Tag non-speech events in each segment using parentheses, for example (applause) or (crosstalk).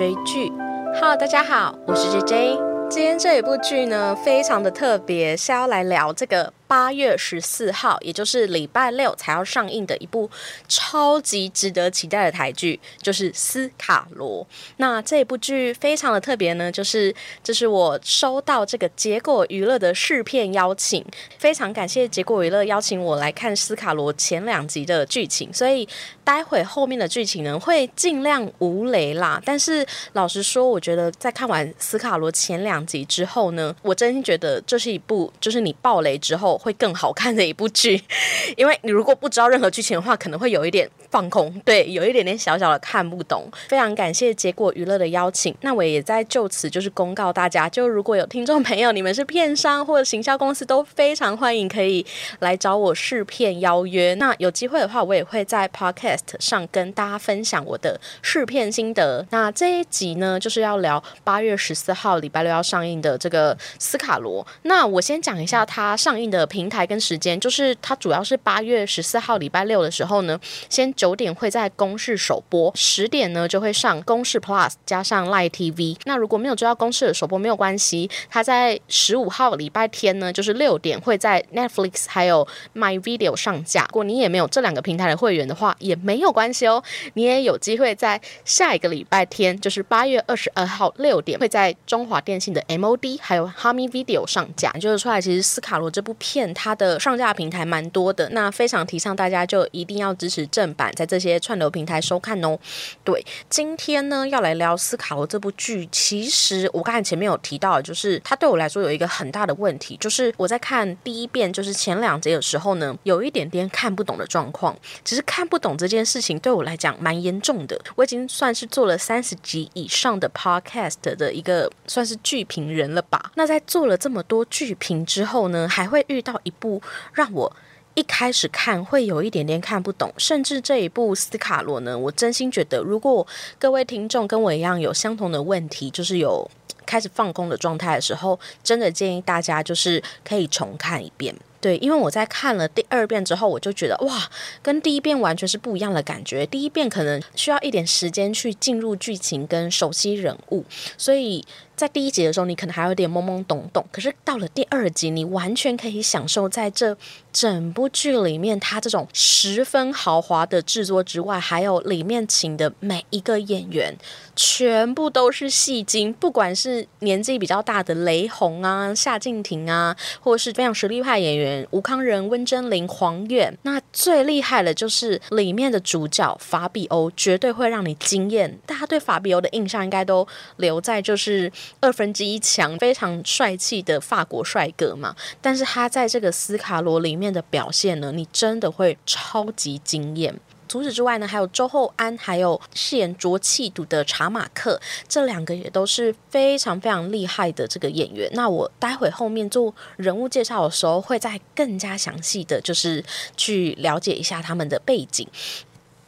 追剧。好大家好，我是 J J。今天这一部剧呢，非常的特别，是要来聊这个。八月十四号，也就是礼拜六才要上映的一部超级值得期待的台剧，就是《斯卡罗》。那这部剧非常的特别呢，就是这是我收到这个结果娱乐的试片邀请，非常感谢结果娱乐邀请我来看《斯卡罗》前两集的剧情，所以待会后面的剧情呢会尽量无雷啦。但是老实说，我觉得在看完《斯卡罗》前两集之后呢，我真心觉得这是一部就是你爆雷之后。会更好看的一部剧，(laughs) 因为你如果不知道任何剧情的话，可能会有一点放空，对，有一点点小小的看不懂。非常感谢结果娱乐的邀请，那我也在就此就是公告大家，就如果有听众朋友，你们是片商或者行销公司，都非常欢迎可以来找我试片邀约。那有机会的话，我也会在 Podcast 上跟大家分享我的试片心得。那这一集呢，就是要聊八月十四号礼拜六要上映的这个斯卡罗。那我先讲一下它上映的。平台跟时间，就是它主要是八月十四号礼拜六的时候呢，先九点会在公视首播，十点呢就会上公视 Plus 加上 Live TV。那如果没有追到公视的首播没有关系，它在十五号礼拜天呢，就是六点会在 Netflix 还有 My Video 上架。如果你也没有这两个平台的会员的话，也没有关系哦，你也有机会在下一个礼拜天，就是八月二十二号六点会在中华电信的 MOD 还有 h a m i Video 上架。就是出来，其实斯卡罗这部片。它的上架平台蛮多的，那非常提倡大家就一定要支持正版，在这些串流平台收看哦。对，今天呢要来聊斯卡罗这部剧，其实我刚才前面有提到，就是它对我来说有一个很大的问题，就是我在看第一遍，就是前两集的时候呢，有一点点看不懂的状况。其实看不懂这件事情对我来讲蛮严重的，我已经算是做了三十集以上的 podcast 的一个算是剧评人了吧。那在做了这么多剧评之后呢，还会遇到。到一部让我一开始看会有一点点看不懂，甚至这一部斯卡罗呢，我真心觉得，如果各位听众跟我一样有相同的问题，就是有开始放空的状态的时候，真的建议大家就是可以重看一遍。对，因为我在看了第二遍之后，我就觉得哇，跟第一遍完全是不一样的感觉。第一遍可能需要一点时间去进入剧情跟熟悉人物，所以。在第一集的时候，你可能还有点懵懵懂懂，可是到了第二集，你完全可以享受在这整部剧里面，它这种十分豪华的制作之外，还有里面请的每一个演员，全部都是戏精，不管是年纪比较大的雷洪啊、夏静婷啊，或者是非常实力派演员吴康仁、温真菱、黄远，那最厉害的就是里面的主角法比欧，绝对会让你惊艳。大家对法比欧的印象应该都留在就是。二分之一强，非常帅气的法国帅哥嘛，但是他在这个斯卡罗里面的表现呢，你真的会超级惊艳。除此之外呢，还有周厚安，还有饰演卓气度的查马克，这两个也都是非常非常厉害的这个演员。那我待会后面做人物介绍的时候，会再更加详细的就是去了解一下他们的背景。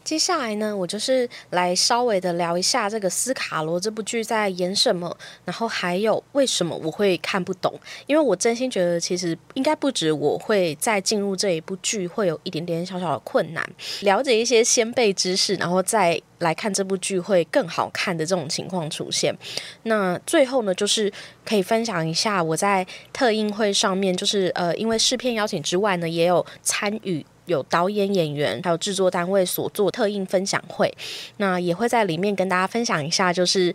接下来呢，我就是来稍微的聊一下这个斯卡罗这部剧在演什么，然后还有为什么我会看不懂。因为我真心觉得，其实应该不止我会在进入这一部剧会有一点点小小的困难，了解一些先辈知识，然后再来看这部剧会更好看的这种情况出现。那最后呢，就是可以分享一下我在特映会上面，就是呃，因为试片邀请之外呢，也有参与。有导演、演员，还有制作单位所做特映分享会，那也会在里面跟大家分享一下，就是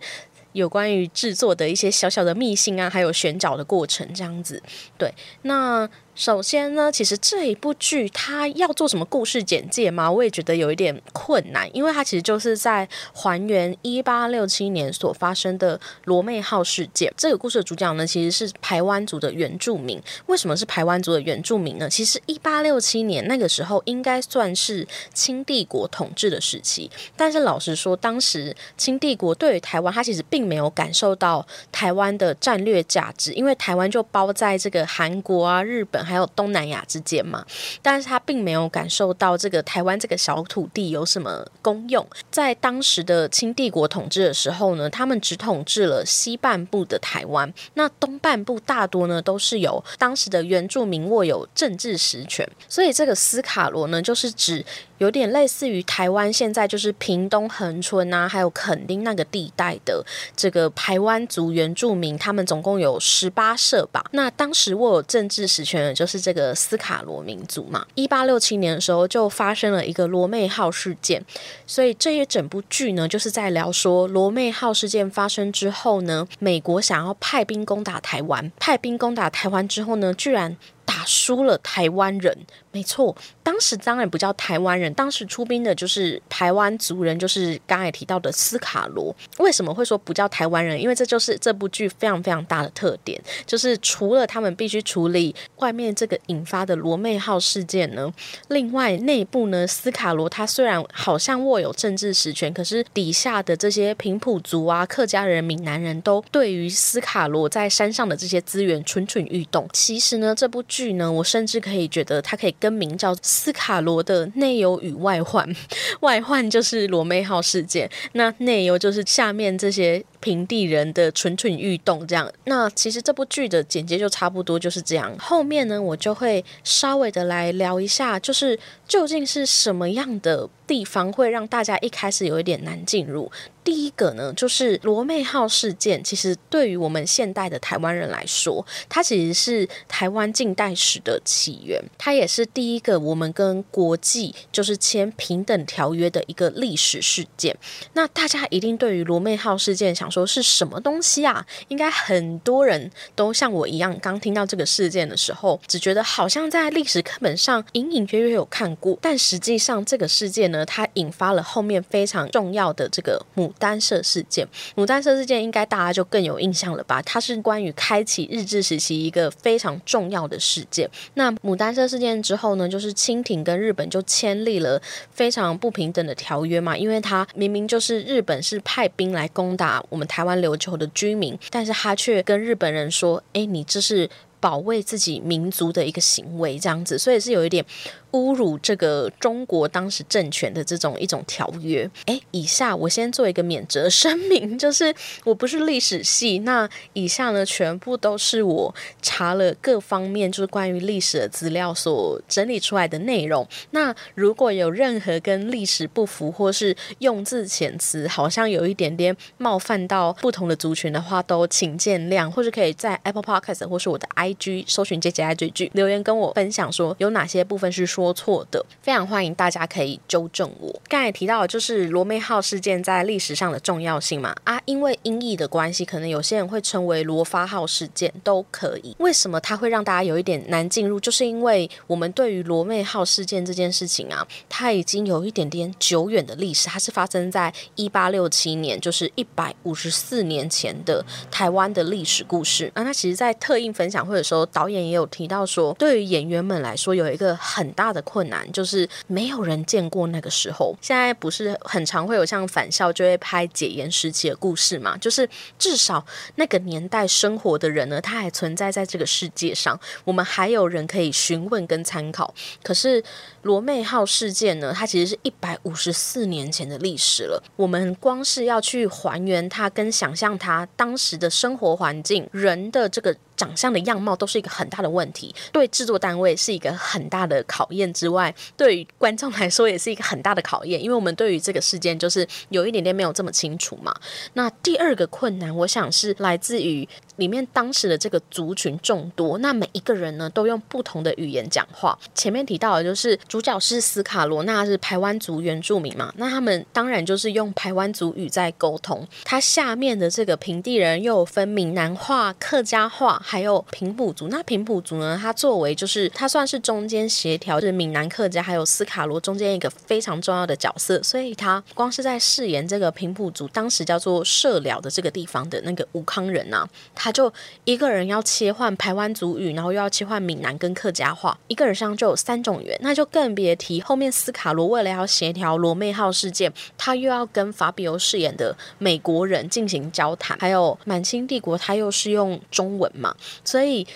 有关于制作的一些小小的秘辛啊，还有选角的过程这样子。对，那。首先呢，其实这一部剧它要做什么故事简介吗？我也觉得有一点困难，因为它其实就是在还原一八六七年所发生的罗妹号事件。这个故事的主角呢，其实是台湾族的原住民。为什么是台湾族的原住民呢？其实一八六七年那个时候应该算是清帝国统治的时期，但是老实说，当时清帝国对于台湾，它其实并没有感受到台湾的战略价值，因为台湾就包在这个韩国啊、日本。还有东南亚之间嘛，但是他并没有感受到这个台湾这个小土地有什么功用。在当时的清帝国统治的时候呢，他们只统治了西半部的台湾，那东半部大多呢都是由当时的原住民握有政治实权。所以这个斯卡罗呢，就是指有点类似于台湾现在就是屏东恒春啊，还有垦丁那个地带的这个台湾族原住民，他们总共有十八社吧。那当时握有政治实权的就是这个斯卡罗民族嘛。一八六七年的时候就发生了一个罗妹号事件，所以这一整部剧呢就是在聊说罗妹号事件发生之后呢，美国想要派兵攻打台湾，派兵攻打台湾之后呢，居然打输了台湾人。没错，当时当然不叫台湾人，当时出兵的就是台湾族人，就是刚才提到的斯卡罗。为什么会说不叫台湾人？因为这就是这部剧非常非常大的特点，就是除了他们必须处理外面这个引发的罗妹号事件呢，另外内部呢，斯卡罗他虽然好像握有政治实权，可是底下的这些平埔族啊、客家人、闽南人都对于斯卡罗在山上的这些资源蠢蠢欲动。其实呢，这部剧剧呢，我甚至可以觉得它可以更名叫斯卡罗的内忧与外患，(laughs) 外患就是罗妹号事件，那内忧就是下面这些平地人的蠢蠢欲动。这样，那其实这部剧的简介就差不多就是这样。后面呢，我就会稍微的来聊一下，就是究竟是什么样的地方会让大家一开始有一点难进入。第一个呢，就是罗妹号事件。其实对于我们现代的台湾人来说，它其实是台湾近代史的起源，它也是第一个我们跟国际就是签平等条约的一个历史事件。那大家一定对于罗妹号事件想说是什么东西啊？应该很多人都像我一样，刚听到这个事件的时候，只觉得好像在历史课本上隐隐约约有看过，但实际上这个事件呢，它引发了后面非常重要的这个母。单社事件，牡丹社事件应该大家就更有印象了吧？它是关于开启日治时期一个非常重要的事件。那牡丹社事件之后呢，就是清廷跟日本就签立了非常不平等的条约嘛，因为他明明就是日本是派兵来攻打我们台湾琉球的居民，但是他却跟日本人说：“哎，你这是保卫自己民族的一个行为，这样子，所以是有一点。”侮辱这个中国当时政权的这种一种条约。哎，以下我先做一个免责声明，就是我不是历史系，那以下呢全部都是我查了各方面就是关于历史的资料所整理出来的内容。那如果有任何跟历史不符，或是用字遣词好像有一点点冒犯到不同的族群的话，都请见谅，或是可以在 Apple Podcast 或是我的 i IG 搜寻“姐姐爱追剧”留言跟我分享说有哪些部分是。说错的，非常欢迎大家可以纠正我。刚才提到就是罗妹号事件在历史上的重要性嘛？啊，因为音译的关系，可能有些人会称为罗发号事件都可以。为什么它会让大家有一点难进入？就是因为我们对于罗妹号事件这件事情啊，它已经有一点点久远的历史。它是发生在一八六七年，就是一百五十四年前的台湾的历史故事。那它其实，在特映分享会的时候，导演也有提到说，对于演员们来说，有一个很大。的困难就是没有人见过那个时候。现在不是很常会有像返校就会拍解严时期的故事嘛？就是至少那个年代生活的人呢，他还存在在这个世界上，我们还有人可以询问跟参考。可是罗妹号事件呢，它其实是一百五十四年前的历史了。我们光是要去还原它，跟想象它当时的生活环境、人的这个。长相的样貌都是一个很大的问题，对制作单位是一个很大的考验之外，对于观众来说也是一个很大的考验，因为我们对于这个事件就是有一点点没有这么清楚嘛。那第二个困难，我想是来自于。里面当时的这个族群众多，那每一个人呢都用不同的语言讲话。前面提到的就是主角是斯卡罗，那是台湾族原住民嘛，那他们当然就是用台湾族语在沟通。他下面的这个平地人又有分闽南话、客家话，还有平埔族。那平埔族呢，他作为就是他算是中间协调，是闽南客家还有斯卡罗中间一个非常重要的角色。所以他光是在饰演这个平埔族，当时叫做社寮的这个地方的那个吴康人呐，他。他就一个人要切换台湾族语，然后又要切换闽南跟客家话，一个人身上就有三种语言，那就更别提后面斯卡罗为了要协调罗妹号事件，他又要跟法比欧饰演的美国人进行交谈，还有满清帝国他又是用中文嘛，所以。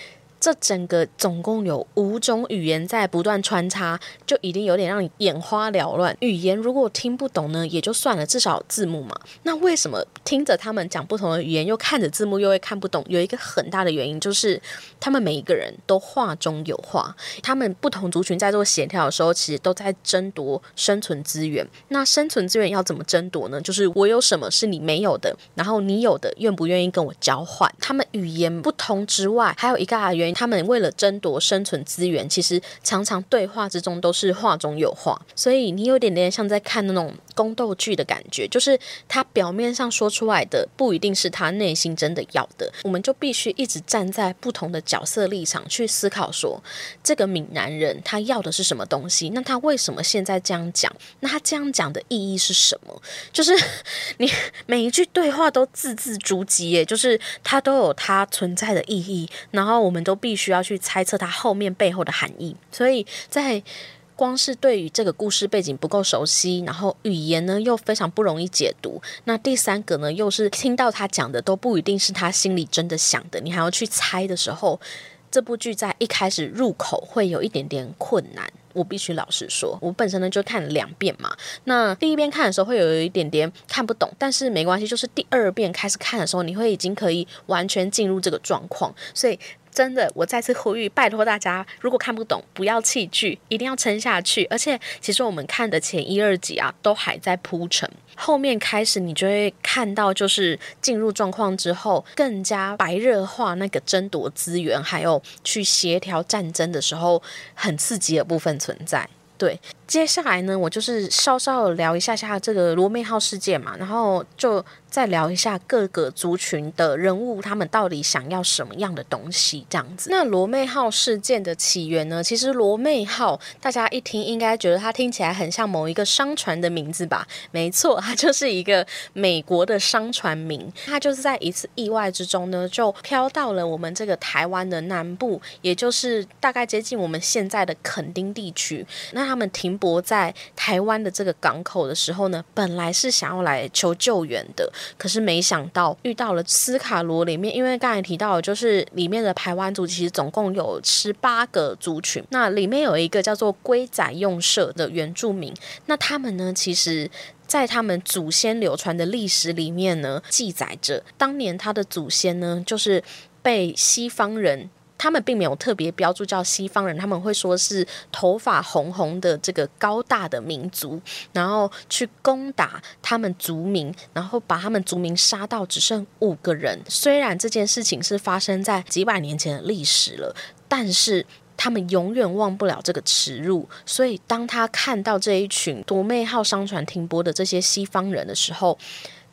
这整个总共有五种语言在不断穿插，就已经有点让你眼花缭乱。语言如果听不懂呢，也就算了，至少字幕嘛。那为什么听着他们讲不同的语言，又看着字幕又会看不懂？有一个很大的原因就是，他们每一个人都话中有话。他们不同族群在做协调的时候，其实都在争夺生存资源。那生存资源要怎么争夺呢？就是我有什么是你没有的，然后你有的愿不愿意跟我交换？他们语言不同之外，还有一个原，他们为了争夺生存资源，其实常常对话之中都是话中有话。所以你有点点像在看那种宫斗剧的感觉，就是他表面上说出来的不一定是他内心真的要的。我们就必须一直站在不同的角色立场去思考，说这个闽南人他要的是什么东西？那他为什么现在这样讲？那他这样讲的意义是什么？就是你每一句对话都字字珠玑，耶，就是它都有它存在的意义，然后我们都必须要去猜测它后面背后的含义。所以在光是对于这个故事背景不够熟悉，然后语言呢又非常不容易解读，那第三个呢又是听到他讲的都不一定是他心里真的想的，你还要去猜的时候，这部剧在一开始入口会有一点点困难。我必须老实说，我本身呢就看了两遍嘛。那第一遍看的时候会有一点点看不懂，但是没关系，就是第二遍开始看的时候，你会已经可以完全进入这个状况，所以。真的，我再次呼吁，拜托大家，如果看不懂，不要弃剧，一定要撑下去。而且，其实我们看的前一二集啊，都还在铺陈，后面开始你就会看到，就是进入状况之后，更加白热化那个争夺资源，还有去协调战争的时候，很刺激的部分存在。对，接下来呢，我就是稍稍聊一下下这个罗密号事件嘛，然后就。再聊一下各个族群的人物，他们到底想要什么样的东西？这样子。那罗妹号事件的起源呢？其实罗妹号，大家一听应该觉得它听起来很像某一个商船的名字吧？没错，它就是一个美国的商船名。它就是在一次意外之中呢，就飘到了我们这个台湾的南部，也就是大概接近我们现在的垦丁地区。那他们停泊在台湾的这个港口的时候呢，本来是想要来求救援的。可是没想到遇到了斯卡罗里面，因为刚才提到，就是里面的排湾族其实总共有十八个族群，那里面有一个叫做龟仔用社的原住民，那他们呢，其实在他们祖先流传的历史里面呢，记载着当年他的祖先呢，就是被西方人。他们并没有特别标注叫西方人，他们会说是头发红红的这个高大的民族，然后去攻打他们族民，然后把他们族民杀到只剩五个人。虽然这件事情是发生在几百年前的历史了，但是他们永远忘不了这个耻辱。所以当他看到这一群夺妹号商船停泊的这些西方人的时候，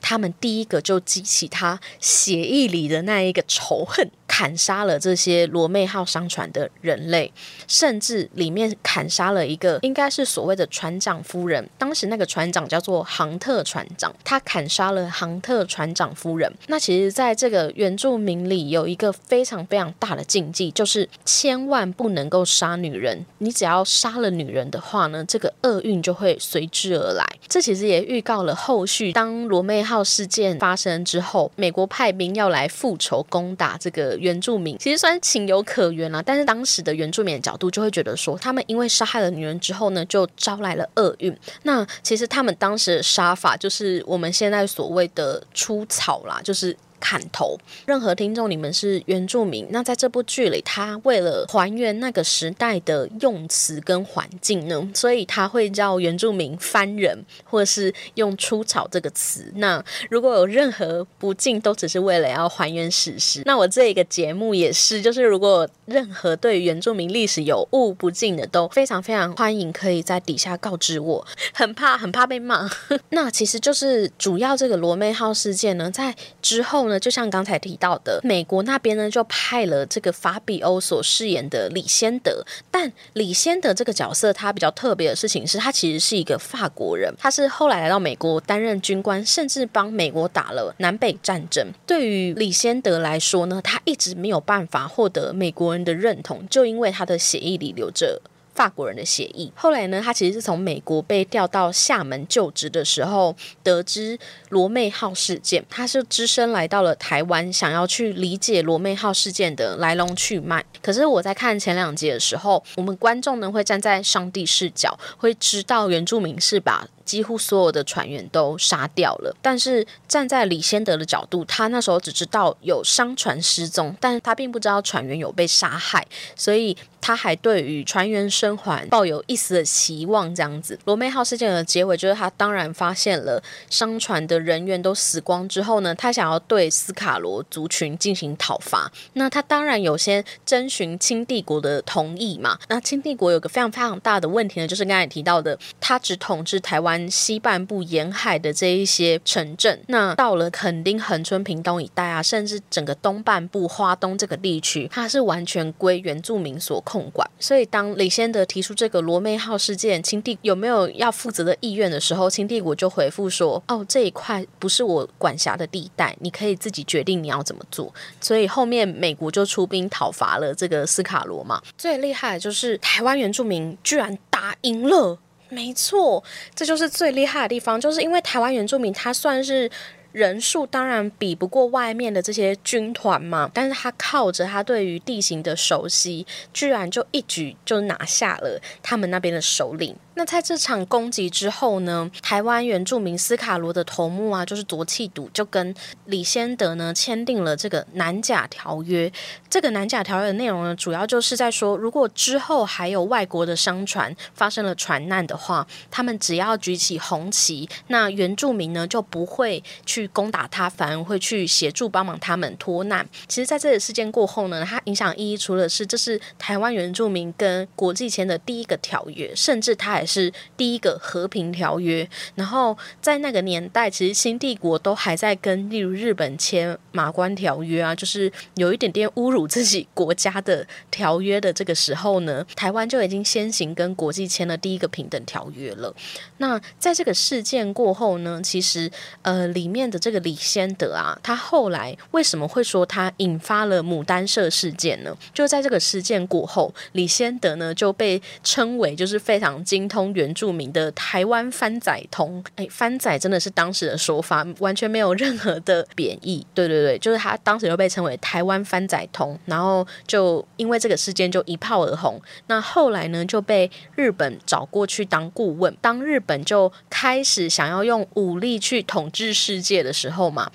他们第一个就激起他血液里的那一个仇恨。砍杀了这些罗妹号商船的人类，甚至里面砍杀了一个应该是所谓的船长夫人。当时那个船长叫做杭特船长，他砍杀了杭特船长夫人。那其实，在这个原住民里有一个非常非常大的禁忌，就是千万不能够杀女人。你只要杀了女人的话呢，这个厄运就会随之而来。这其实也预告了后续，当罗妹号事件发生之后，美国派兵要来复仇攻打这个。原住民其实算情有可原啦，但是当时的原住民的角度就会觉得说，他们因为杀害了女人之后呢，就招来了厄运。那其实他们当时的杀法就是我们现在所谓的出草啦，就是。砍头！任何听众，你们是原住民，那在这部剧里，他为了还原那个时代的用词跟环境呢，所以他会叫原住民番人，或是用出草这个词。那如果有任何不敬，都只是为了要还原史实。那我这一个节目也是，就是如果任何对原住民历史有误不敬的，都非常非常欢迎可以在底下告知我，很怕很怕被骂。(laughs) 那其实就是主要这个罗妹号事件呢，在之后。呢，就像刚才提到的，美国那边呢就派了这个法比欧所饰演的李先德，但李先德这个角色他比较特别的事情是他其实是一个法国人，他是后来来到美国担任军官，甚至帮美国打了南北战争。对于李先德来说呢，他一直没有办法获得美国人的认同，就因为他的血液里流着。法国人的协议。后来呢，他其实是从美国被调到厦门就职的时候，得知罗妹号事件，他是只身来到了台湾，想要去理解罗妹号事件的来龙去脉。可是我在看前两集的时候，我们观众呢会站在上帝视角，会知道原住民是把。几乎所有的船员都杀掉了，但是站在李先德的角度，他那时候只知道有商船失踪，但他并不知道船员有被杀害，所以他还对于船员生还抱有一丝的期望。这样子，罗妹号事件的结尾就是他当然发现了商船的人员都死光之后呢，他想要对斯卡罗族群进行讨伐。那他当然有先征询清帝国的同意嘛。那清帝国有个非常非常大的问题呢，就是刚才提到的，他只统治台湾。西半部沿海的这一些城镇，那到了垦丁、恒春、屏东一带啊，甚至整个东半部花东这个地区，它是完全归原住民所控管。所以，当李先德提出这个罗妹号事件，清帝有没有要负责的意愿的时候，清帝国就回复说：“哦，这一块不是我管辖的地带，你可以自己决定你要怎么做。”所以后面美国就出兵讨伐了这个斯卡罗嘛。最厉害的就是台湾原住民居然打赢了。没错，这就是最厉害的地方，就是因为台湾原住民他算是人数当然比不过外面的这些军团嘛，但是他靠着他对于地形的熟悉，居然就一举就拿下了他们那边的首领。那在这场攻击之后呢，台湾原住民斯卡罗的头目啊，就是卓气笃，就跟李先德呢签订了这个南甲条约。这个南甲条约的内容呢，主要就是在说，如果之后还有外国的商船发生了船难的话，他们只要举起红旗，那原住民呢就不会去攻打他，反而会去协助帮忙他们脱难。其实，在这个事件过后呢，它影响意义除了是这是台湾原住民跟国际签的第一个条约，甚至它也是第一个和平条约，然后在那个年代，其实新帝国都还在跟例如日本签马关条约啊，就是有一点点侮辱自己国家的条约的这个时候呢，台湾就已经先行跟国际签了第一个平等条约了。那在这个事件过后呢，其实呃里面的这个李先德啊，他后来为什么会说他引发了牡丹社事件呢？就在这个事件过后，李先德呢就被称为就是非常精通。原住民的台湾番仔通，哎，番仔真的是当时的说法，完全没有任何的贬义。对对对，就是他当时就被称为台湾番仔通，然后就因为这个事件就一炮而红。那后来呢，就被日本找过去当顾问，当日本就开始想要用武力去统治世界的时候嘛。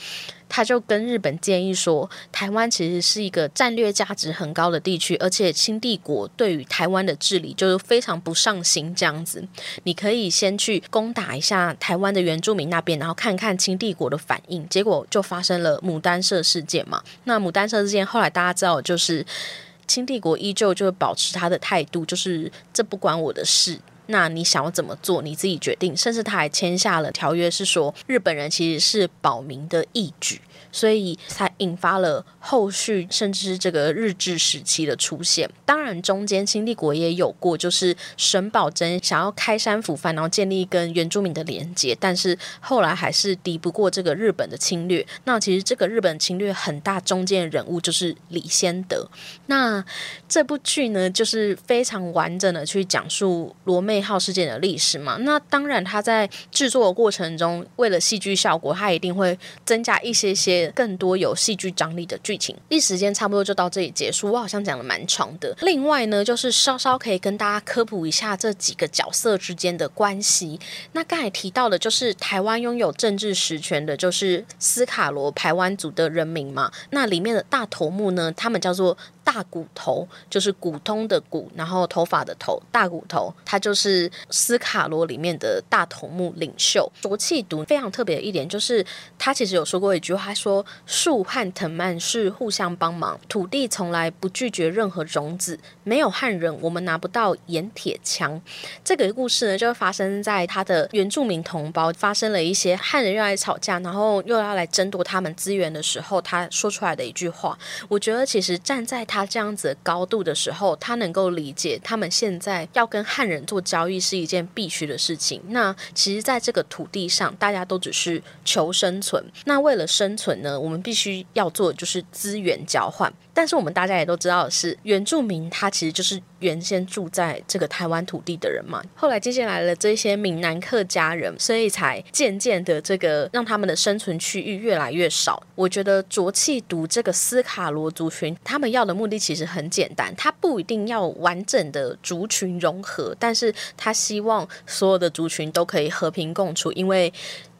他就跟日本建议说，台湾其实是一个战略价值很高的地区，而且清帝国对于台湾的治理就是非常不上心这样子。你可以先去攻打一下台湾的原住民那边，然后看看清帝国的反应。结果就发生了牡丹社事件嘛。那牡丹社事件后来大家知道，就是清帝国依旧就保持他的态度，就是这不关我的事。那你想要怎么做，你自己决定。甚至他还签下了条约，是说日本人其实是保民的义举。所以才引发了后续，甚至是这个日治时期的出现。当然，中间清帝国也有过，就是沈葆桢想要开山抚番，然后建立跟原住民的连接，但是后来还是敌不过这个日本的侵略。那其实这个日本侵略很大，中间人物就是李先德。那这部剧呢，就是非常完整的去讲述罗妹号事件的历史嘛。那当然，他在制作的过程中，为了戏剧效果，他一定会增加一些些。更多有戏剧张力的剧情，一时间差不多就到这里结束。我好像讲的蛮长的。另外呢，就是稍稍可以跟大家科普一下这几个角色之间的关系。那刚才提到的，就是台湾拥有政治实权的，就是斯卡罗台湾族的人民嘛。那里面的大头目呢，他们叫做。大骨头就是骨通的骨，然后头发的头，大骨头，他就是斯卡罗里面的大头目领袖。卓气独非常特别的一点就是，他其实有说过一句话，他说树和藤蔓是互相帮忙，土地从来不拒绝任何种子，没有汉人，我们拿不到盐铁枪。这个故事呢，就发生在他的原住民同胞发生了一些汉人又来吵架，然后又要来争夺他们资源的时候，他说出来的一句话。我觉得其实站在他这样子高度的时候，他能够理解他们现在要跟汉人做交易是一件必须的事情。那其实，在这个土地上，大家都只是求生存。那为了生存呢，我们必须要做的就是资源交换。但是我们大家也都知道是，原住民他其实就是原先住在这个台湾土地的人嘛。后来接下来了这些闽南客家人，所以才渐渐的这个让他们的生存区域越来越少。我觉得浊气毒这个斯卡罗族群，他们要的目的其实很简单，他不一定要完整的族群融合，但是他希望所有的族群都可以和平共处，因为。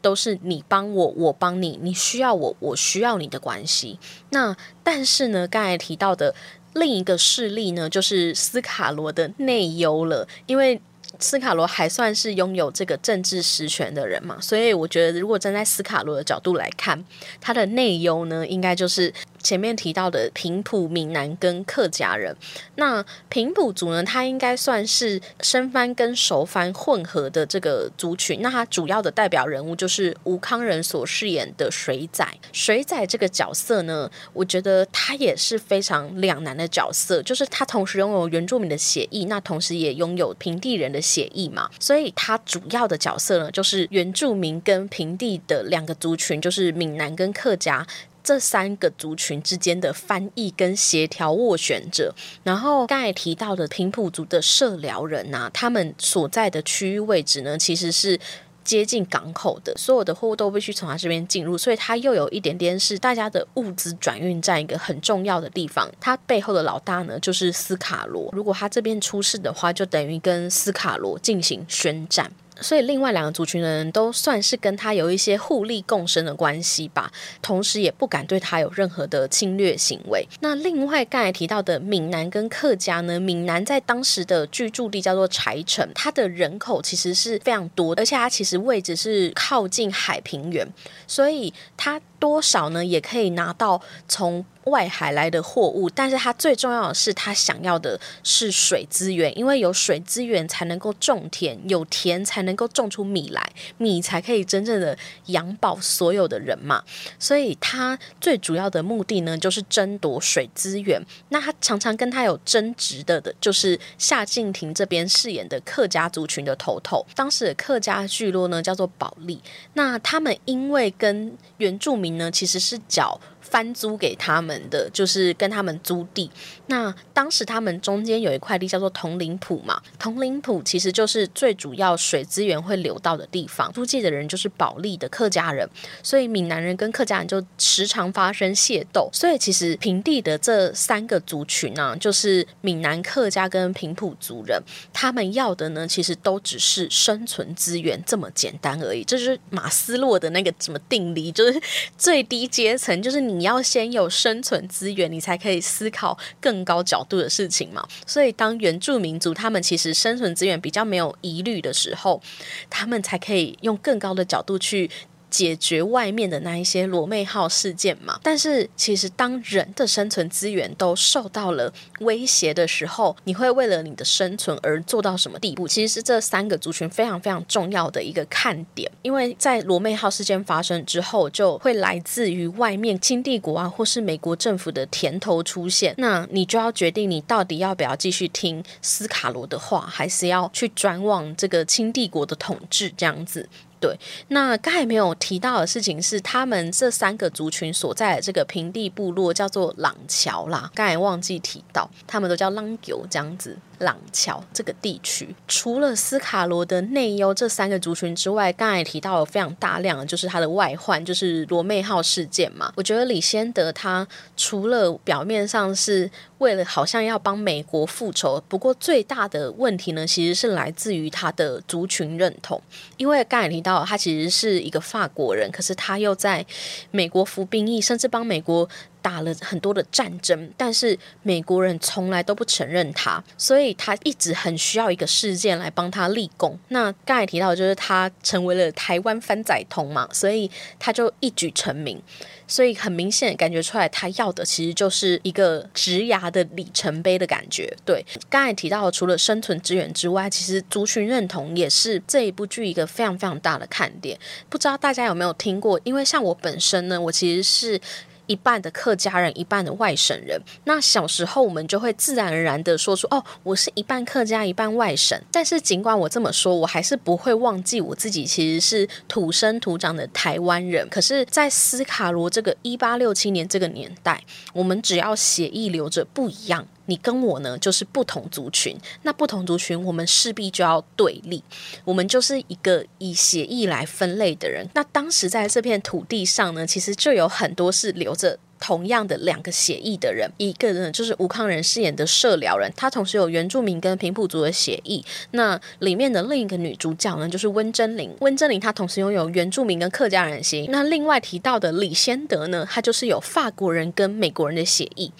都是你帮我，我帮你，你需要我，我需要你的关系。那但是呢，刚才提到的另一个事例呢，就是斯卡罗的内忧了。因为斯卡罗还算是拥有这个政治实权的人嘛，所以我觉得，如果站在斯卡罗的角度来看，他的内忧呢，应该就是。前面提到的平埔、闽南跟客家人，那平埔族呢，它应该算是生番跟熟番混合的这个族群。那它主要的代表人物就是吴康仁所饰演的水仔。水仔这个角色呢，我觉得他也是非常两难的角色，就是他同时拥有原住民的血裔，那同时也拥有平地人的血裔嘛。所以他主要的角色呢，就是原住民跟平地的两个族群，就是闽南跟客家。这三个族群之间的翻译跟协调斡旋者，然后刚才提到的平埔族的社寮人呐，他们所在的区域位置呢，其实是接近港口的，所有的货物都必须从他这边进入，所以他又有一点点是大家的物资转运站一个很重要的地方。他背后的老大呢，就是斯卡罗，如果他这边出事的话，就等于跟斯卡罗进行宣战。所以另外两个族群的人都算是跟他有一些互利共生的关系吧，同时也不敢对他有任何的侵略行为。那另外刚才提到的闽南跟客家呢，闽南在当时的居住地叫做柴城，它的人口其实是非常多，而且它其实位置是靠近海平原，所以它多少呢也可以拿到从。外海来的货物，但是它最重要的是，它想要的是水资源，因为有水资源才能够种田，有田才能够种出米来，米才可以真正的养饱所有的人嘛。所以，他最主要的目的呢，就是争夺水资源。那他常常跟他有争执的的，就是夏敬亭这边饰演的客家族群的头头。当时的客家聚落呢，叫做保利。那他们因为跟原住民呢，其实是缴。翻租给他们的就是跟他们租地。那当时他们中间有一块地叫做铜陵埔嘛，铜陵埔其实就是最主要水资源会流到的地方。租界的人就是保利的客家人，所以闽南人跟客家人就时常发生械斗。所以其实平地的这三个族群呢，就是闽南客家跟平埔族人，他们要的呢，其实都只是生存资源这么简单而已。这就是马斯洛的那个什么定理，就是最低阶层，就是你。你要先有生存资源，你才可以思考更高角度的事情嘛。所以，当原住民族他们其实生存资源比较没有疑虑的时候，他们才可以用更高的角度去。解决外面的那一些罗妹号事件嘛，但是其实当人的生存资源都受到了威胁的时候，你会为了你的生存而做到什么地步？其实是这三个族群非常非常重要的一个看点，因为在罗妹号事件发生之后，就会来自于外面清帝国啊，或是美国政府的甜头出现，那你就要决定你到底要不要继续听斯卡罗的话，还是要去转往这个清帝国的统治这样子。对，那刚才没有提到的事情是，他们这三个族群所在的这个平地部落叫做朗桥啦，刚才忘记提到，他们都叫朗九这样子。朗桥这个地区，除了斯卡罗的内忧这三个族群之外，刚才也提到了非常大量的就是他的外患，就是罗妹号事件嘛。我觉得李先德他除了表面上是为了好像要帮美国复仇，不过最大的问题呢，其实是来自于他的族群认同。因为刚才提到他其实是一个法国人，可是他又在美国服兵役，甚至帮美国。打了很多的战争，但是美国人从来都不承认他，所以他一直很需要一个事件来帮他立功。那刚才提到就是他成为了台湾翻仔通嘛，所以他就一举成名。所以很明显感觉出来，他要的其实就是一个职涯的里程碑的感觉。对，刚才提到除了生存资源之外，其实族群认同也是这一部剧一个非常非常大的看点。不知道大家有没有听过？因为像我本身呢，我其实是。一半的客家人，一半的外省人。那小时候我们就会自然而然的说出：“哦，我是一半客家，一半外省。”但是尽管我这么说，我还是不会忘记我自己其实是土生土长的台湾人。可是，在斯卡罗这个一八六七年这个年代，我们只要血液留着不一样。你跟我呢，就是不同族群。那不同族群，我们势必就要对立。我们就是一个以协议来分类的人。那当时在这片土地上呢，其实就有很多是留着同样的两个协议的人。一个呢，就是吴康仁饰演的社寮人，他同时有原住民跟平埔族的协议。那里面的另一个女主角呢，就是温真菱。温真菱她同时拥有原住民跟客家人协议。那另外提到的李先德呢，他就是有法国人跟美国人的协议。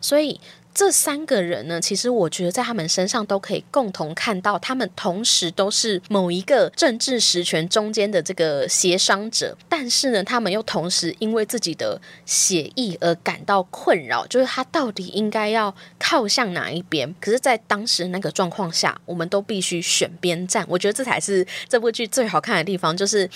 所以。这三个人呢，其实我觉得在他们身上都可以共同看到，他们同时都是某一个政治实权中间的这个协商者，但是呢，他们又同时因为自己的协议而感到困扰，就是他到底应该要靠向哪一边？可是，在当时那个状况下，我们都必须选边站。我觉得这才是这部剧最好看的地方，就是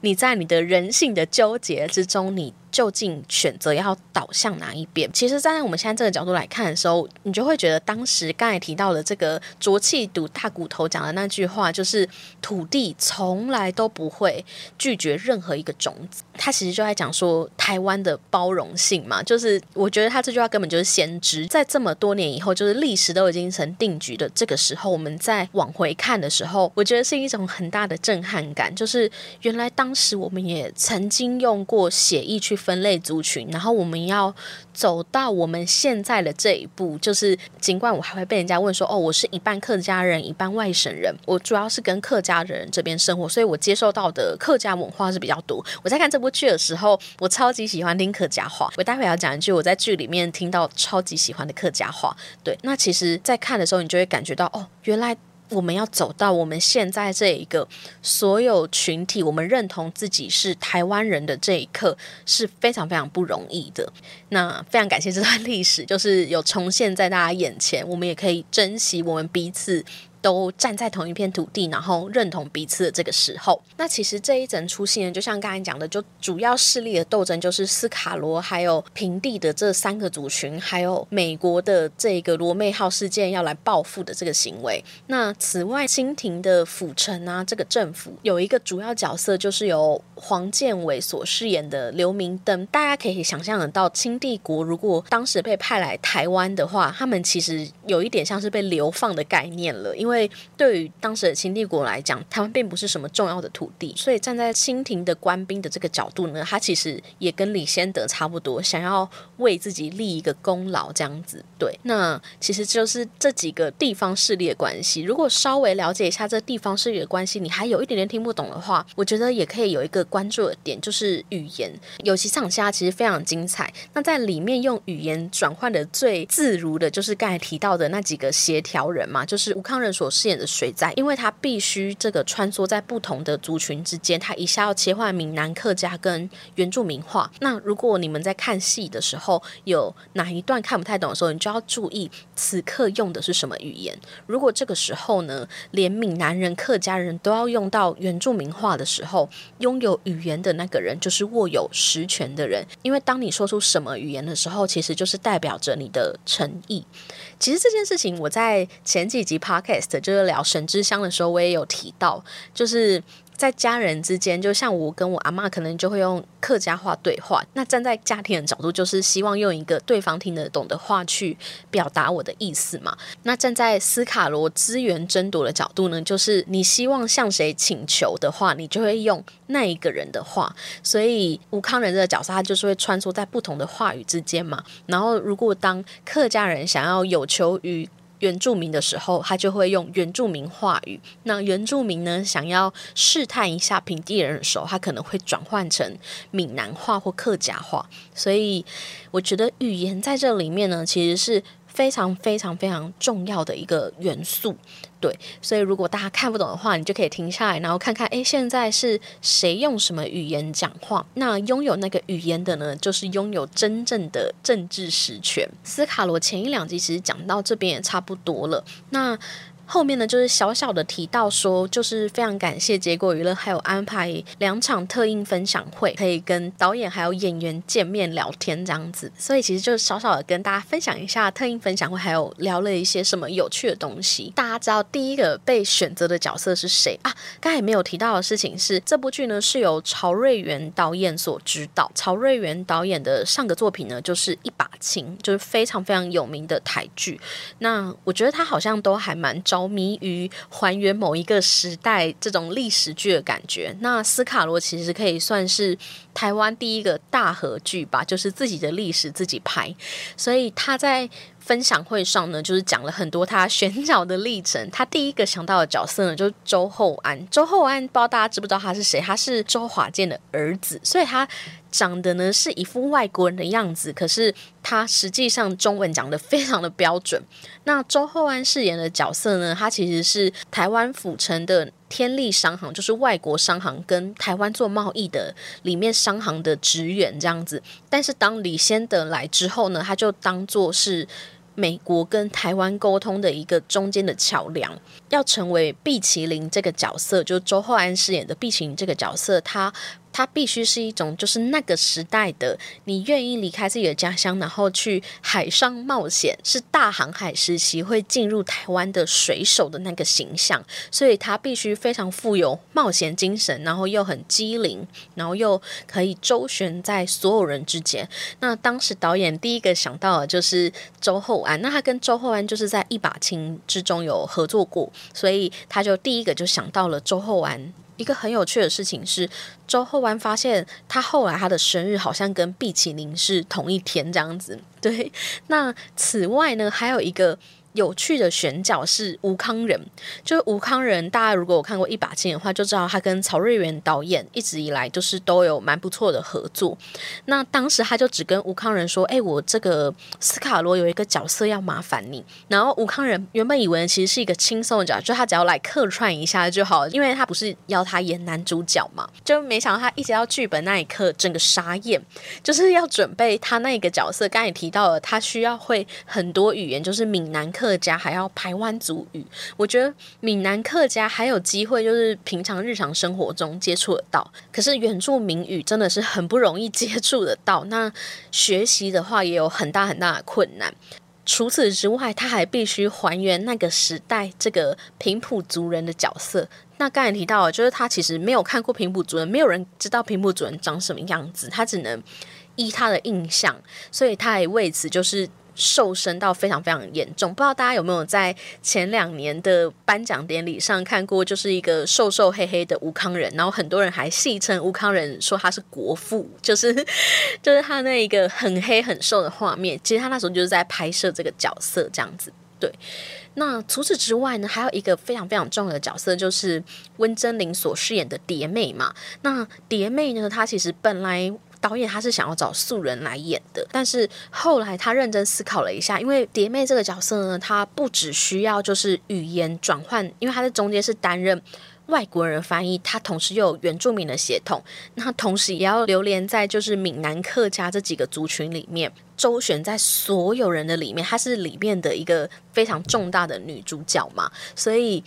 你在你的人性的纠结之中，你。究竟选择要倒向哪一边？其实站在我们现在这个角度来看的时候，你就会觉得当时刚才提到的这个浊气赌大骨头讲的那句话，就是土地从来都不会拒绝任何一个种子。他其实就在讲说台湾的包容性嘛，就是我觉得他这句话根本就是先知，在这么多年以后，就是历史都已经成定局的这个时候，我们再往回看的时候，我觉得是一种很大的震撼感，就是原来当当时我们也曾经用过血意去。分类族群，然后我们要走到我们现在的这一步，就是尽管我还会被人家问说，哦，我是一半客家人，一半外省人，我主要是跟客家人这边生活，所以我接受到的客家文化是比较多。我在看这部剧的时候，我超级喜欢听客家话。我待会要讲一句我在剧里面听到超级喜欢的客家话。对，那其实，在看的时候，你就会感觉到，哦，原来。我们要走到我们现在这一个所有群体，我们认同自己是台湾人的这一刻是非常非常不容易的。那非常感谢这段历史，就是有重现在大家眼前，我们也可以珍惜我们彼此。都站在同一片土地，然后认同彼此的这个时候，那其实这一整出戏呢，就像刚才讲的，就主要势力的斗争就是斯卡罗还有平地的这三个族群，还有美国的这个罗妹号事件要来报复的这个行为。那此外，清廷的府城啊，这个政府有一个主要角色，就是由黄建伟所饰演的刘明灯。大家可以想象得到，清帝国如果当时被派来台湾的话，他们其实有一点像是被流放的概念了，因为。因为对于当时的清帝国来讲，他们并不是什么重要的土地，所以站在清廷的官兵的这个角度呢，他其实也跟李先德差不多，想要为自己立一个功劳这样子。对，那其实就是这几个地方势力的关系。如果稍微了解一下这地方势力的关系，你还有一点点听不懂的话，我觉得也可以有一个关注的点，就是语言。尤其场下其实非常精彩。那在里面用语言转换的最自如的，就是刚才提到的那几个协调人嘛，就是吴康仁。所饰演的水灾，因为他必须这个穿梭在不同的族群之间，他一下要切换闽南客家跟原住民话。那如果你们在看戏的时候有哪一段看不太懂的时候，你就要注意此刻用的是什么语言。如果这个时候呢，连闽南人、客家人都要用到原住民话的时候，拥有语言的那个人就是握有实权的人。因为当你说出什么语言的时候，其实就是代表着你的诚意。其实这件事情，我在前几集 podcast 就是聊神之乡的时候，我也有提到，就是。在家人之间，就像我跟我阿妈，可能就会用客家话对话。那站在家庭的角度，就是希望用一个对方听得懂的话去表达我的意思嘛。那站在斯卡罗资源争夺的角度呢，就是你希望向谁请求的话，你就会用那一个人的话。所以吴康仁这个角色，他就是会穿梭在不同的话语之间嘛。然后，如果当客家人想要有求于原住民的时候，他就会用原住民话语。那原住民呢，想要试探一下平地人的时候，他可能会转换成闽南话或客家话。所以，我觉得语言在这里面呢，其实是。非常非常非常重要的一个元素，对，所以如果大家看不懂的话，你就可以停下来，然后看看，诶，现在是谁用什么语言讲话？那拥有那个语言的呢，就是拥有真正的政治实权。斯卡罗前一两集其实讲到这边也差不多了，那。后面呢，就是小小的提到说，就是非常感谢结果娱乐还有安排两场特映分享会，可以跟导演还有演员见面聊天这样子。所以其实就是小小的跟大家分享一下特映分享会，还有聊了一些什么有趣的东西。大家知道第一个被选择的角色是谁啊？刚才没有提到的事情是，这部剧呢是由曹瑞元导演所指导。曹瑞元导演的上个作品呢就是《一把情》，就是非常非常有名的台剧。那我觉得他好像都还蛮着迷于还原某一个时代这种历史剧的感觉。那斯卡罗其实可以算是台湾第一个大合剧吧，就是自己的历史自己拍，所以他在。分享会上呢，就是讲了很多他选角的历程。他第一个想到的角色呢，就是周厚安。周厚安不知道大家知不知道他是谁？他是周华健的儿子，所以他长得呢是一副外国人的样子，可是他实际上中文讲的非常的标准。那周厚安饰演的角色呢，他其实是台湾府城的天利商行，就是外国商行跟台湾做贸易的里面商行的职员这样子。但是当李先德来之后呢，他就当做是。美国跟台湾沟通的一个中间的桥梁，要成为毕麒麟这个角色，就是周厚安饰演的毕麒麟这个角色，他。它必须是一种，就是那个时代的，你愿意离开自己的家乡，然后去海上冒险，是大航海时期会进入台湾的水手的那个形象，所以他必须非常富有冒险精神，然后又很机灵，然后又可以周旋在所有人之间。那当时导演第一个想到的就是周厚安，那他跟周厚安就是在一把青之中有合作过，所以他就第一个就想到了周厚安。一个很有趣的事情是，周厚安发现他后来他的生日好像跟毕奇林是同一天这样子。(laughs) 对，那此外呢，还有一个。有趣的选角是吴康仁，就是吴康仁，大家如果有看过《一把剑》的话，就知道他跟曹瑞元导演一直以来就是都有蛮不错的合作。那当时他就只跟吴康仁说：“哎，我这个斯卡罗有一个角色要麻烦你。”然后吴康仁原本以为其实是一个轻松的角色，就他只要来客串一下就好，因为他不是要他演男主角嘛。就没想到他一直到剧本那一刻，整个傻眼，就是要准备他那个角色。刚才也提到了，他需要会很多语言，就是闽南。客家还要台湾族语，我觉得闽南客家还有机会，就是平常日常生活中接触得到。可是原住民语真的是很不容易接触得到，那学习的话也有很大很大的困难。除此之外，他还必须还原那个时代这个平埔族人的角色。那刚才提到，就是他其实没有看过平埔族人，没有人知道平埔族人长什么样子，他只能依他的印象，所以他也为此就是。瘦身到非常非常严重，不知道大家有没有在前两年的颁奖典礼上看过，就是一个瘦瘦黑黑的吴康仁，然后很多人还戏称吴康仁说他是国父，就是 (laughs) 就是他那一个很黑很瘦的画面，其实他那时候就是在拍摄这个角色这样子。对，那除此之外呢，还有一个非常非常重要的角色，就是温真菱所饰演的蝶妹嘛。那蝶妹呢，她其实本来。导演他是想要找素人来演的，但是后来他认真思考了一下，因为蝶妹这个角色呢，她不只需要就是语言转换，因为她在中间是担任外国人翻译，她同时又有原住民的血统，那同时也要流连在就是闽南客家这几个族群里面，周旋在所有人的里面，她是里面的一个非常重大的女主角嘛，所以。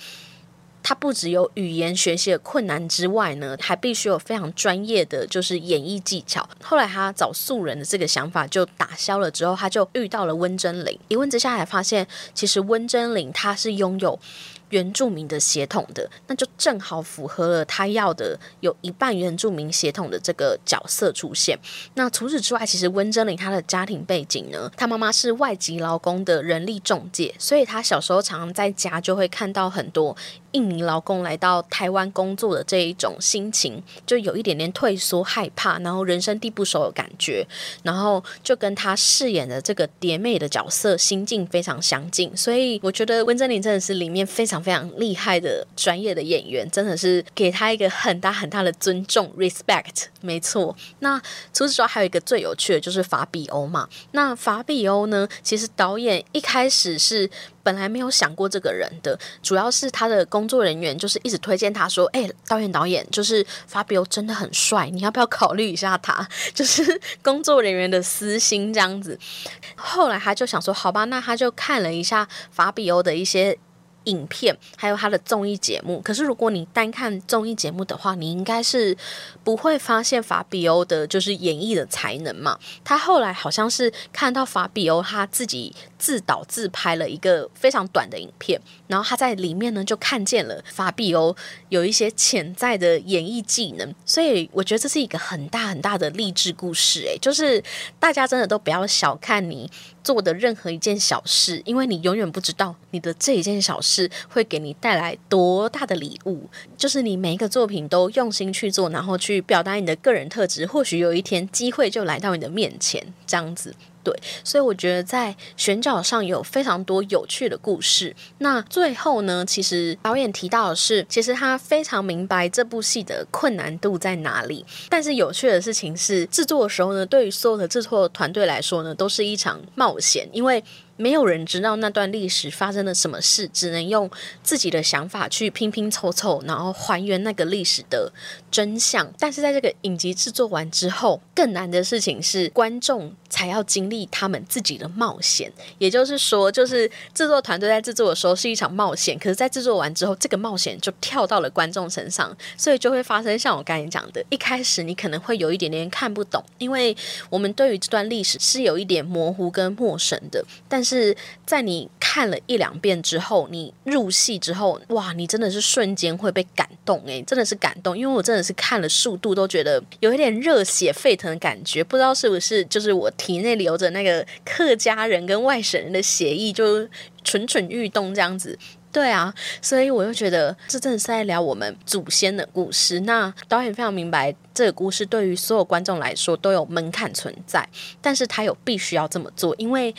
他不只有语言学习的困难之外呢，还必须有非常专业的就是演绎技巧。后来他找素人的这个想法就打消了，之后他就遇到了温真菱。一问之下，才发现其实温真菱他是拥有。原住民的血统的，那就正好符合了他要的有一半原住民血统的这个角色出现。那除此之外，其实温真菱她的家庭背景呢，她妈妈是外籍劳工的人力中介，所以她小时候常常在家就会看到很多印尼劳工来到台湾工作的这一种心情，就有一点点退缩、害怕，然后人生地不熟的感觉，然后就跟他饰演的这个蝶妹的角色心境非常相近。所以我觉得温真菱真的是里面非常。非常厉害的专业的演员，真的是给他一个很大很大的尊重，respect。没错。那除此之外，还有一个最有趣的，就是法比欧嘛。那法比欧呢，其实导演一开始是本来没有想过这个人的，主要是他的工作人员就是一直推荐他说：“哎，导演导演，就是法比欧真的很帅，你要不要考虑一下他？” (laughs) 就是工作人员的私心这样子。后来他就想说：“好吧，那他就看了一下法比欧的一些。”影片，还有他的综艺节目。可是如果你单看综艺节目的话，你应该是不会发现法比欧的就是演绎的才能嘛。他后来好像是看到法比欧他自己自导自拍了一个非常短的影片，然后他在里面呢就看见了法比欧有一些潜在的演艺技能，所以我觉得这是一个很大很大的励志故事。诶，就是大家真的都不要小看你。做的任何一件小事，因为你永远不知道你的这一件小事会给你带来多大的礼物。就是你每一个作品都用心去做，然后去表达你的个人特质，或许有一天机会就来到你的面前，这样子。对，所以我觉得在选角上有非常多有趣的故事。那最后呢，其实导演提到的是，其实他非常明白这部戏的困难度在哪里。但是有趣的事情是，制作的时候呢，对于所有的制作团队来说呢，都是一场冒险，因为。没有人知道那段历史发生了什么事，只能用自己的想法去拼拼凑凑，然后还原那个历史的真相。但是在这个影集制作完之后，更难的事情是观众才要经历他们自己的冒险。也就是说，就是制作团队在制作的时候是一场冒险，可是，在制作完之后，这个冒险就跳到了观众身上，所以就会发生像我刚才讲的，一开始你可能会有一点点看不懂，因为我们对于这段历史是有一点模糊跟陌生的，但是在你看了一两遍之后，你入戏之后，哇，你真的是瞬间会被感动诶，真的是感动，因为我真的是看了速度都觉得有一点热血沸腾的感觉，不知道是不是就是我体内流着那个客家人跟外省人的血液就蠢蠢欲动这样子。对啊，所以我就觉得这真的是在聊我们祖先的故事。那导演非常明白这个故事对于所有观众来说都有门槛存在，但是他有必须要这么做，因为。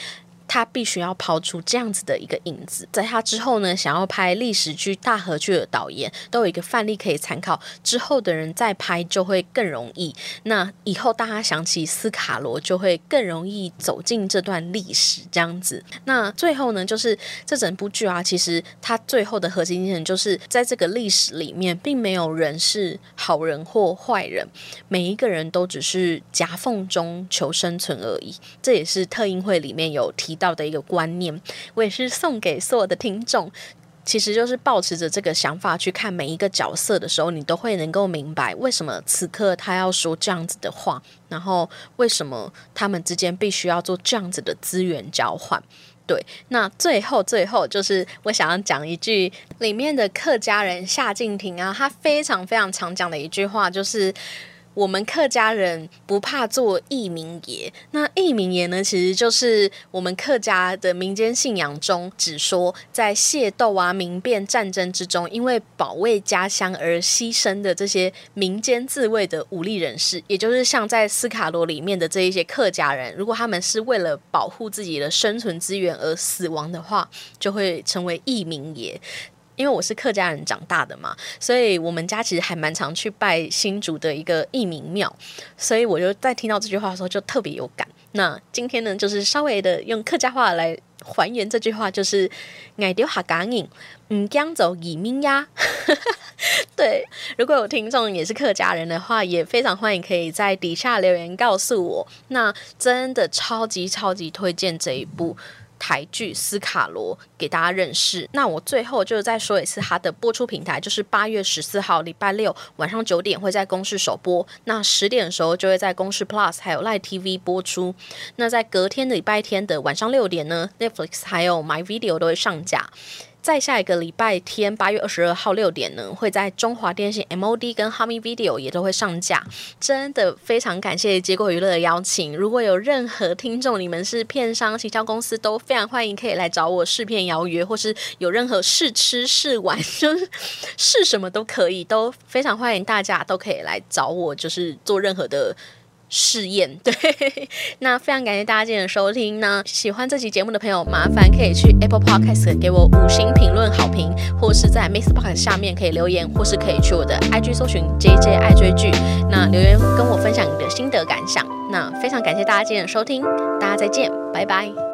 他必须要抛出这样子的一个影子，在他之后呢，想要拍历史剧、大合剧的导演都有一个范例可以参考，之后的人再拍就会更容易。那以后大家想起斯卡罗，就会更容易走进这段历史这样子。那最后呢，就是这整部剧啊，其实它最后的核心精神就是在这个历史里面，并没有人是好人或坏人，每一个人都只是夹缝中求生存而已。这也是特映会里面有提。到的一个观念，我也是送给所有的听众，其实就是保持着这个想法去看每一个角色的时候，你都会能够明白为什么此刻他要说这样子的话，然后为什么他们之间必须要做这样子的资源交换。对，那最后最后就是我想要讲一句里面的客家人夏静婷啊，他非常非常常讲的一句话就是。我们客家人不怕做义民爷，那义民爷呢，其实就是我们客家的民间信仰中，只说在械斗啊、民变、战争之中，因为保卫家乡而牺牲的这些民间自卫的武力人士，也就是像在斯卡罗里面的这一些客家人，如果他们是为了保护自己的生存资源而死亡的话，就会成为义民爷。因为我是客家人长大的嘛，所以我们家其实还蛮常去拜新竹的一个义民庙，所以我就在听到这句话的时候就特别有感。那今天呢，就是稍微的用客家话来还原这句话，就是“爱丢下感应，唔惊走移民呀”。(laughs) 对，如果有听众也是客家人的话，也非常欢迎可以在底下留言告诉我。那真的超级超级推荐这一部。台剧《斯卡罗》给大家认识。那我最后就是再说一次，它的播出平台就是八月十四号礼拜六晚上九点会在公视首播，那十点的时候就会在公视 Plus 还有 Live TV 播出。那在隔天的礼拜天的晚上六点呢，Netflix 还有 My Video 都会上架。在下一个礼拜天，八月二十二号六点呢，会在中华电信 MOD 跟 Hami Video 也都会上架。真的非常感谢结果娱乐的邀请。如果有任何听众，你们是片商、行销公司，都非常欢迎可以来找我试片邀约，或是有任何试吃试玩，(laughs) 就是试什么都可以，都非常欢迎大家都可以来找我，就是做任何的。试验 (laughs) 对，那非常感谢大家今天的收听呢。喜欢这期节目的朋友，麻烦可以去 Apple Podcast 给我五星评论好评，或是在 Missbox 下面可以留言，或是可以去我的 IG 搜寻 JJ 爱追剧，那留言跟我分享你的心得感想。那非常感谢大家今天的收听，大家再见，拜拜。